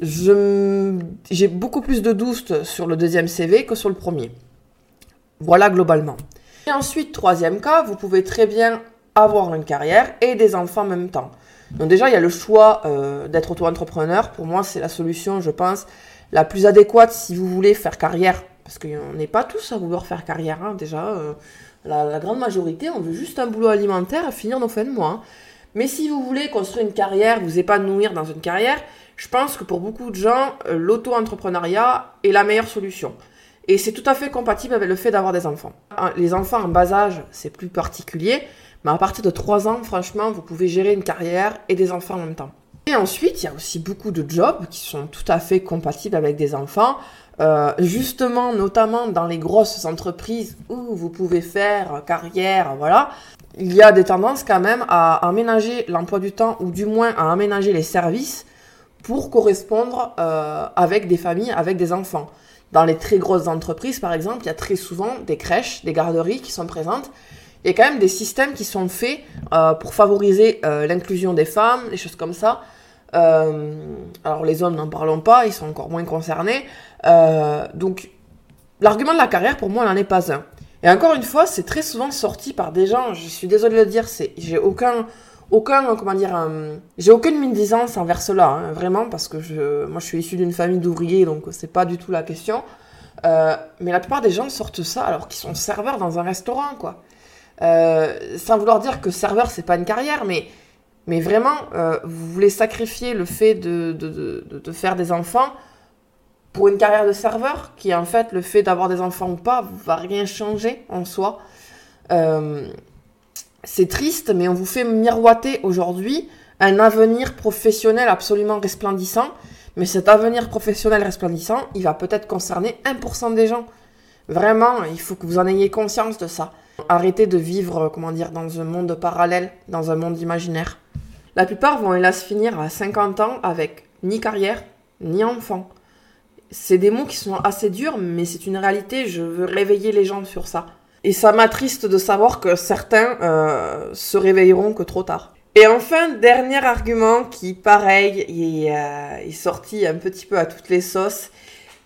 J'ai beaucoup plus de doutes sur le deuxième CV que sur le premier. Voilà globalement. Et ensuite, troisième cas, vous pouvez très bien avoir une carrière et des enfants en même temps. Donc déjà, il y a le choix euh, d'être auto-entrepreneur. Pour moi, c'est la solution, je pense, la plus adéquate si vous voulez faire carrière parce qu'on n'est pas tous à vouloir faire carrière, hein, déjà. Euh, la, grande majorité, on veut juste un boulot alimentaire à finir nos fins de mois. Hein. Mais si vous voulez construire une carrière, vous épanouir dans une carrière, je pense que pour beaucoup de gens, euh, l'auto-entrepreneuriat est la meilleure solution. Et c'est tout à fait compatible avec le fait d'avoir des enfants. Les enfants en bas âge, c'est plus particulier, mais à partir de 3 ans, franchement, vous pouvez gérer une carrière et des enfants en même temps. Et ensuite, il y a aussi beaucoup de jobs qui sont tout à fait compatibles avec des enfants. Euh, justement, notamment dans les grosses entreprises où vous pouvez faire carrière, voilà, il y a des tendances quand même à aménager l'emploi du temps ou du moins à aménager les services pour correspondre euh, avec des familles, avec des enfants. Dans les très grosses entreprises, par exemple, il y a très souvent des crèches, des garderies qui sont présentes. Il y a quand même des systèmes qui sont faits euh, pour favoriser l'inclusion des femmes, des choses comme ça. alors les hommes, n'en parlons pas, ils sont encore moins concernés. Euh, donc, l'argument de la carrière, pour moi, n'en est pas un. Et encore une fois, c'est très souvent sorti par des gens, je suis désolée de le dire, j'ai aucun, aucun, comment dire, euh, j'ai aucune médisance envers cela, hein, vraiment, parce que je, moi, je suis issue d'une famille d'ouvriers, donc c'est pas du tout la question. Euh, mais la plupart des gens sortent ça alors qu'ils sont serveurs dans un restaurant, quoi. sans vouloir dire que serveur, c'est pas une carrière, mais, mais vraiment, vous voulez sacrifier le fait de, de, de, de faire des enfants pour une carrière de serveur, qui en fait le fait d'avoir des enfants ou pas va rien changer en soi. Euh, c'est triste, mais on vous fait miroiter aujourd'hui un avenir professionnel absolument resplendissant. Mais cet avenir professionnel resplendissant, il va peut-être concerner 1% des gens. Vraiment, il faut que vous en ayez conscience de ça. Arrêtez de vivre, comment dire, dans un monde parallèle, dans un monde imaginaire. La plupart vont hélas finir à 50 ans avec ni carrière, ni enfant c'est des mots qui sont assez durs, mais c'est une réalité. Je veux réveiller les gens sur ça. Et ça m'attriste de savoir que certains euh, se réveilleront que trop tard. Et enfin, dernier argument qui, pareil, est, euh, sorti un petit peu à toutes les sauces.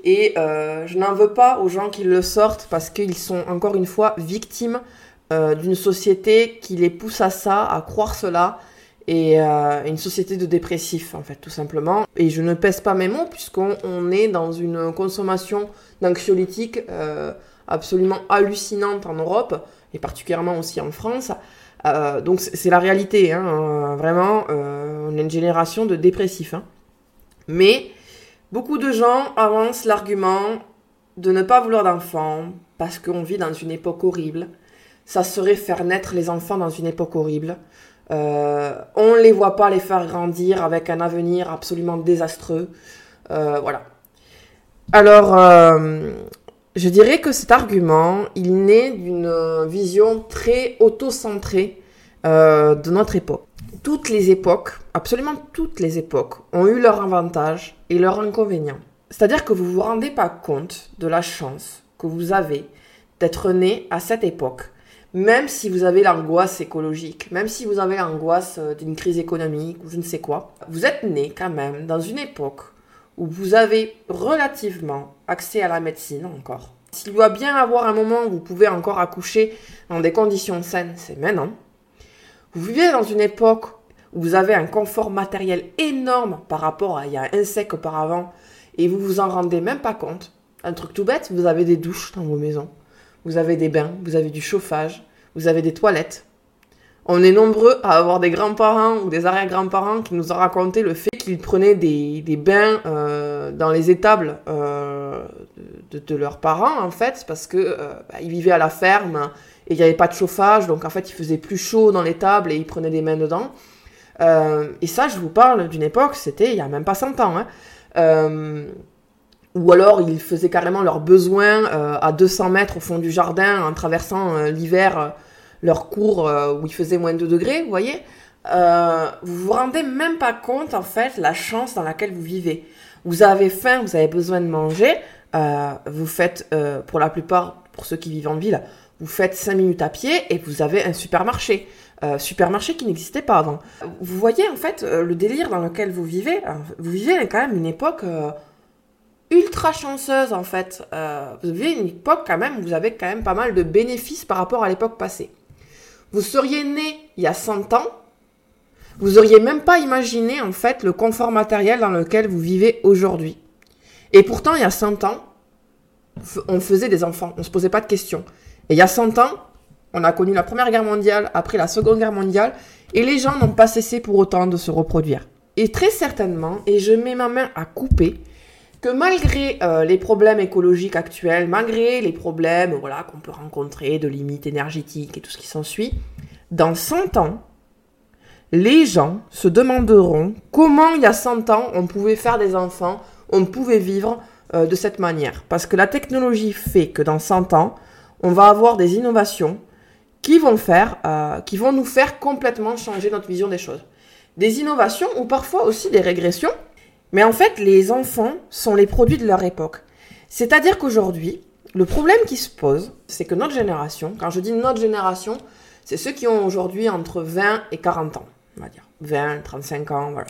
Et euh, je n'en veux pas aux gens qui le sortent parce qu'ils sont encore une fois victimes d'une société qui les pousse à ça, à croire cela. et une société de dépressifs, en fait, tout simplement. Et je ne pèse pas mes mots, puisqu'on est dans une consommation d'anxiolytiques absolument hallucinante en Europe, et particulièrement aussi en France. Euh, donc c'est la réalité, hein, vraiment, on est une génération de dépressifs. Hein. Mais beaucoup de gens avancent l'argument de ne pas vouloir d'enfants, parce qu'on vit dans une époque horrible. Ça serait faire naître les enfants dans une époque horrible. Euh, on ne les voit pas les faire grandir avec un avenir absolument désastreux. Euh, voilà. Alors, euh, je dirais que cet argument, il naît d'une vision très auto-centrée de notre époque. Toutes les époques, absolument toutes les époques, ont eu leurs avantages et leurs inconvénients. C'est-à-dire que vous ne vous rendez pas compte de la chance que vous avez d'être né à cette époque même si vous avez l'angoisse écologique, même si vous avez l'angoisse euh, d'une crise économique ou je ne sais quoi, vous êtes né quand même dans une époque où vous avez relativement accès à la médecine encore. S'il doit bien avoir un moment où vous pouvez encore accoucher dans des conditions saines, c'est maintenant. Vous vivez dans une époque où vous avez un confort matériel énorme par rapport à il y a un siècle auparavant et vous vous en rendez même pas compte. Un truc tout bête, vous avez des douches dans vos maisons vous avez des bains, vous avez du chauffage, vous avez des toilettes. On est nombreux à avoir des grands-parents ou des arrière-grands-parents qui nous ont raconté le fait qu'ils prenaient des, bains euh, dans les étables euh, de, leurs parents, en fait, parce que euh, bah, vivaient à la ferme et il n'y avait pas de chauffage, donc en fait, il faisait plus chaud dans l'étable et ils prenaient des bains dedans. et ça, je vous parle d'une époque, c'était il y a même pas 100 ans. Hein ou alors ils faisaient carrément leurs besoins à 200 mètres au fond du jardin en traversant l'hiver leur cours où il faisait moins de 2 degrés, vous voyez. vous vous rendez même pas compte en fait la chance dans laquelle vous vivez. Vous avez faim, vous avez besoin de manger, vous faites pour la plupart, pour ceux qui vivent en ville, vous faites 5 minutes à pied et vous avez un supermarché. supermarché qui n'existait pas avant. Vous voyez en fait le délire dans lequel vous vivez. vous vivez quand même une époque ultra chanceuse en fait. Euh, vous vivez une époque quand même, vous avez quand même pas mal de bénéfices par rapport à l'époque passée. Vous seriez né il y a 100 ans, vous auriez même pas imaginé en fait le confort matériel dans lequel vous vivez aujourd'hui. Et pourtant, il y a 100 ans, on faisait des enfants, on se posait pas de questions. Et il y a 100 ans, on a connu la Première Guerre mondiale, après la Seconde Guerre mondiale, et les gens n'ont pas cessé pour autant de se reproduire. Et très certainement, et je mets ma main à couper, que malgré euh, les problèmes écologiques actuels, malgré les problèmes voilà, qu'on peut rencontrer de limites énergétiques et tout ce qui s'ensuit, dans 100 ans, les gens se demanderont comment il y a 100 ans on pouvait faire des enfants, on pouvait vivre euh, de cette manière. Parce que la technologie fait que dans 100 ans, on va avoir des innovations qui vont faire, euh, qui vont nous faire complètement changer notre vision des choses. Des innovations ou parfois aussi des régressions mais en fait, les enfants sont les produits de leur époque. C'est-à-dire qu'aujourd'hui, le problème qui se pose, c'est que notre génération, quand je dis notre génération, c'est ceux qui ont aujourd'hui entre 20 et 40 ans, on va dire. 20, 35 ans, voilà.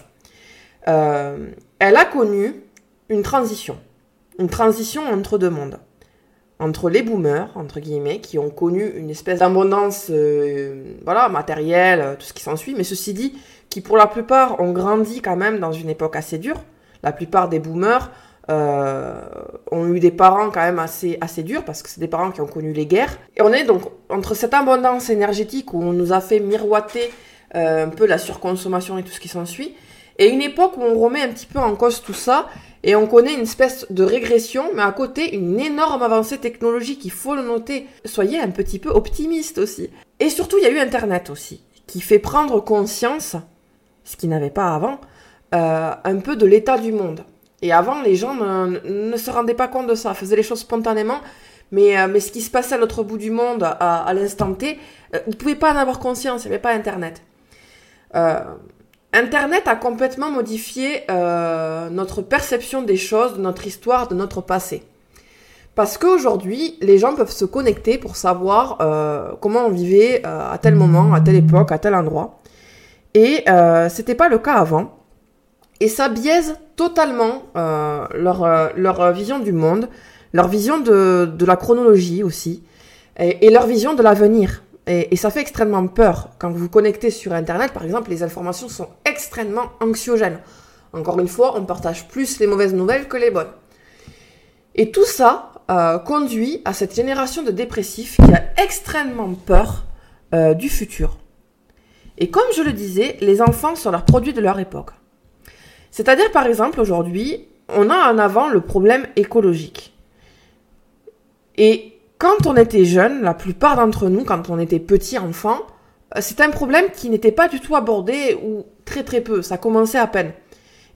Euh, elle a connu une transition. Une transition entre deux mondes. Entre les boomers, entre guillemets, qui ont connu une espèce d'abondance euh, voilà, matérielle, tout ce qui s'ensuit, mais ceci dit, qui pour la plupart ont grandi quand même dans une époque assez dure, la plupart des boomers euh, ont eu des parents quand même assez, assez durs parce que c'est des parents qui ont connu les guerres. Et on est donc entre cette abondance énergétique où on nous a fait miroiter euh, un peu la surconsommation et tout ce qui s'ensuit, et une époque où on remet un petit peu en cause tout ça et on connaît une espèce de régression, mais à côté une énorme avancée technologique, il faut le noter. Soyez un petit peu optimiste aussi. Et surtout, il y a eu Internet aussi, qui fait prendre conscience, ce qu'il n'avait pas avant, euh, un peu de l'état du monde. Et avant, les gens ne, se rendaient pas compte de ça, faisaient les choses spontanément, mais, euh, ce qui se passait à l'autre bout du monde à, l'instant T, euh, ils ne pouvaient pas en avoir conscience, il n'y avait pas Internet. Internet a complètement modifié notre perception des choses, de notre histoire, de notre passé. Parce qu'aujourd'hui, les gens peuvent se connecter pour savoir comment on vivait à tel moment, à telle époque, à tel endroit. Et c'était pas le cas avant. Et ça biaise totalement euh, leur, euh, leur, vision du monde, leur vision de, la chronologie aussi, et, leur vision de l'avenir. Et, ça fait extrêmement peur. Quand vous vous connectez sur Internet, par exemple, les informations sont extrêmement anxiogènes. Encore une fois, on partage plus les mauvaises nouvelles que les bonnes. Et tout ça euh, conduit à cette génération de dépressifs qui a extrêmement peur euh, du futur. Et comme je le disais, les enfants sont leurs produits de leur époque. C'est-à-dire, par exemple, aujourd'hui, on a en avant le problème écologique. Et quand on était jeune, la plupart d'entre nous, quand on était petit enfant, euh, c'est un problème qui n'était pas du tout abordé ou très très peu. Ça commençait à peine.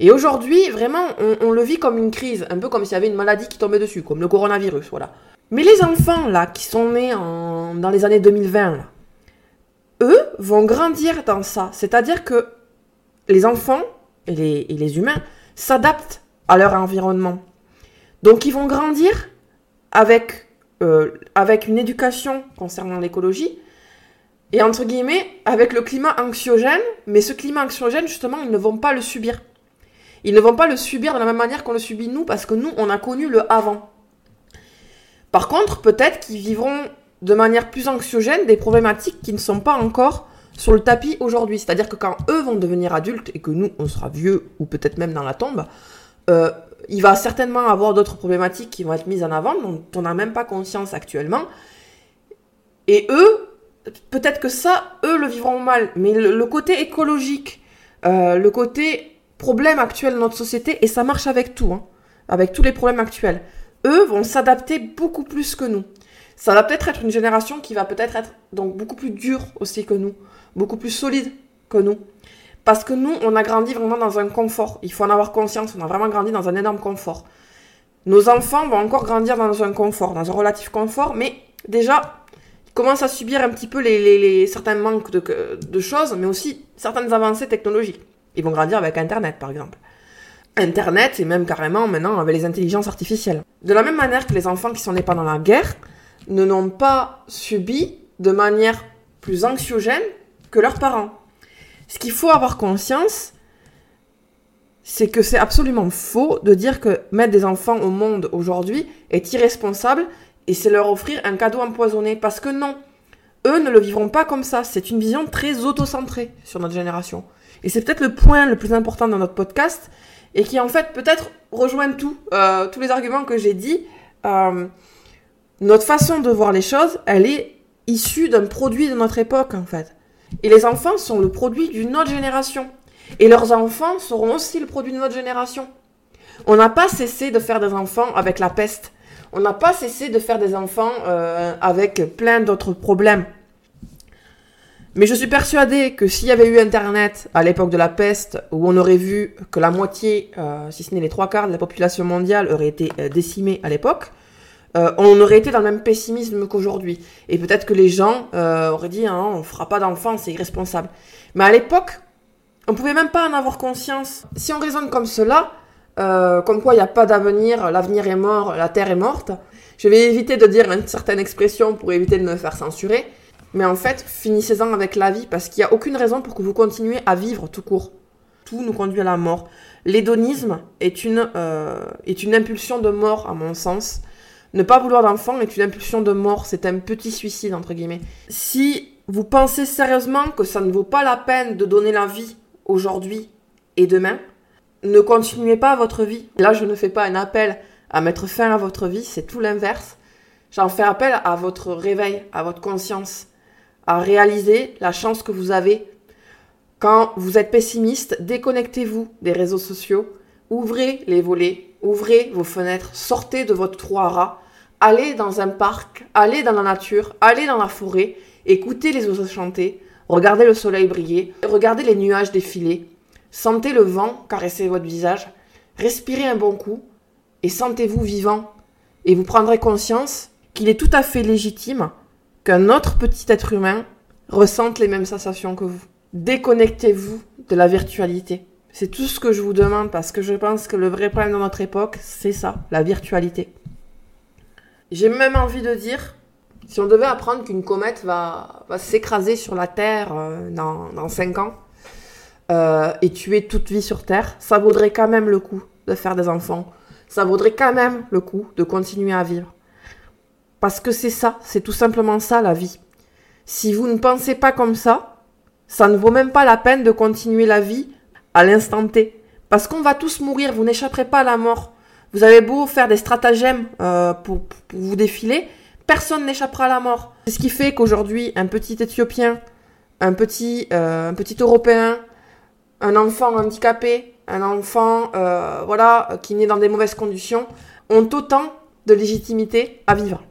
Et aujourd'hui, vraiment, on, le vit comme une crise, un peu comme s'il y avait une maladie qui tombait dessus, comme le coronavirus, voilà. Mais les enfants, là, qui sont nés dans les années 2020, eux vont grandir dans ça. C'est-à-dire que les enfants et les humains s'adaptent à leur environnement. Donc ils vont grandir avec euh, avec une éducation concernant l'écologie, et entre guillemets, avec le climat anxiogène, mais ce climat anxiogène, justement, ils ne vont pas le subir. Ils ne vont pas le subir de la même manière qu'on le subit nous, parce que nous, on a connu le avant. Par contre, peut-être qu'ils vivront de manière plus anxiogène des problématiques qui ne sont pas encore sur le tapis aujourd'hui. C'est-à-dire que quand eux vont devenir adultes et que nous, on sera vieux ou peut-être même dans la tombe, euh, il va certainement avoir d'autres problématiques qui vont être mises en avant, dont on n'a même pas conscience actuellement. Et eux, peut-être que ça, eux le vivront mal. Mais le, côté écologique, euh, le côté problème actuel de notre société, et ça marche avec tout, hein, avec tous les problèmes actuels, eux vont s'adapter beaucoup plus que nous. Ça va peut-être être une génération qui va peut-être être donc beaucoup plus dure aussi que nous, beaucoup plus solide que nous. Parce que nous, on a grandi vraiment dans un confort. Il faut en avoir conscience, on a vraiment grandi dans un énorme confort. Nos enfants vont encore grandir dans un confort, dans un relatif confort, mais déjà, ils commencent à subir un petit peu les, certains manques de, de choses, mais aussi certaines avancées technologiques. Ils vont grandir avec Internet, par exemple. Internet et même carrément maintenant avec les intelligences artificielles. De la même manière que les enfants qui sont nés pendant la guerre ne n'ont pas subi de manière plus anxiogène que leurs parents. Ce qu'il faut avoir conscience, c'est que c'est absolument faux de dire que mettre des enfants au monde aujourd'hui est irresponsable et c'est leur offrir un cadeau empoisonné. Parce que non, eux ne le vivront pas comme ça. C'est une vision très autocentrée sur notre génération. Et c'est peut-être le point le plus important dans notre podcast et qui en fait peut-être rejoint tout, euh, tous les arguments que j'ai dit. Euh, notre façon de voir les choses, elle est issue d'un produit de notre époque en fait. Et les enfants sont le produit d'une autre génération. Et leurs enfants seront aussi le produit de notre génération. On n'a pas cessé de faire des enfants avec la peste. On n'a pas cessé de faire des enfants euh, avec plein d'autres problèmes. Mais je suis persuadée que s'il y avait eu Internet à l'époque de la peste, où on aurait vu que la moitié, euh, si ce n'est les trois quarts de la population mondiale aurait été euh, décimée à l'époque, euh, on aurait été dans le même pessimisme qu'aujourd'hui. Et peut-être que les gens euh, auraient dit, hein, on fera pas d'enfants, c'est irresponsable. Mais à l'époque, on pouvait même pas en avoir conscience. Si on raisonne comme cela, euh, comme quoi il n'y a pas d'avenir, l'avenir est mort, la terre est morte, je vais éviter de dire une certaine expression pour éviter de me faire censurer. Mais en fait, finissez-en avec la vie parce qu'il n'y a aucune raison pour que vous continuiez à vivre tout court. Tout nous conduit à la mort. L'hédonisme est est une impulsion de mort, à mon sens. Ne pas vouloir d'enfant est une impulsion de mort, c'est un petit suicide, entre guillemets. Si vous pensez sérieusement que ça ne vaut pas la peine de donner la vie aujourd'hui et demain, ne continuez pas votre vie. Là, je ne fais pas un appel à mettre fin à votre vie, c'est tout l'inverse. J'en fais appel à votre réveil, à votre conscience, à réaliser la chance que vous avez. Quand vous êtes pessimiste, déconnectez-vous des réseaux sociaux, ouvrez les volets, ouvrez vos fenêtres, sortez de votre trou à rats, allez dans un parc, allez dans la nature, allez dans la forêt, écoutez les oiseaux chanter, regardez le soleil briller, regardez les nuages défiler, sentez le vent caresser votre visage, respirez un bon coup et sentez-vous vivant. Et vous prendrez conscience qu'il est tout à fait légitime qu'un autre petit être humain ressente les mêmes sensations que vous. Déconnectez-vous de la virtualité. C'est tout ce que je vous demande parce que je pense que le vrai problème de notre époque, c'est ça, la virtualité. J'ai même envie de dire, si on devait apprendre qu'une comète va, s'écraser sur la Terre euh, dans, dans 5 ans euh, et tuer toute vie sur Terre, ça vaudrait quand même le coup de faire des enfants. Ça vaudrait quand même le coup de continuer à vivre. Parce que c'est ça, c'est tout simplement ça la vie. Si vous ne pensez pas comme ça, ça ne vaut même pas la peine de continuer la vie à l'instant T. Parce qu'on va tous mourir, vous n'échapperez pas à la mort. Vous avez beau faire des stratagèmes euh, pour, vous défiler, personne n'échappera à la mort. C'est ce qui fait qu'aujourd'hui, un petit Éthiopien, un petit, euh, un Européen, un enfant handicapé, un enfant euh, voilà, qui naît dans des mauvaises conditions, ont autant de légitimité à vivre.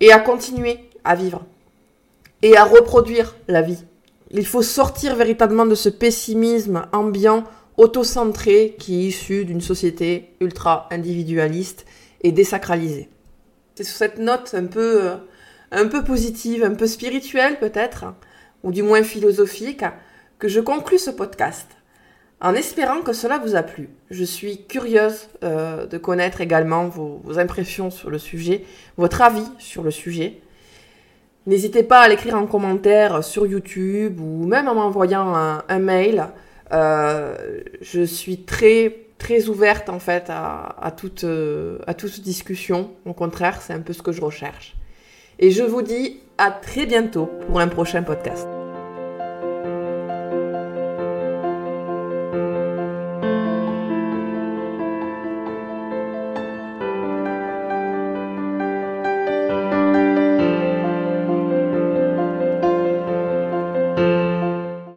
Et à continuer à vivre et à reproduire la vie. Il faut sortir véritablement de ce pessimisme ambiant, autocentré, qui est issu d'une société ultra individualiste et désacralisée. C'est sur cette note un peu, euh, un peu positive, un peu spirituelle peut-être, ou du moins philosophique, que je conclus ce podcast en espérant que cela vous a plu. Je suis curieuse euh, de connaître également vos, impressions sur le sujet, votre avis sur le sujet. N'hésitez pas à l'écrire en commentaire sur YouTube ou même en m'envoyant un, mail. Euh, je suis très très ouverte en fait euh, à toute discussion. Au contraire, c'est un peu ce que je recherche. Et je vous dis à très bientôt pour un prochain podcast.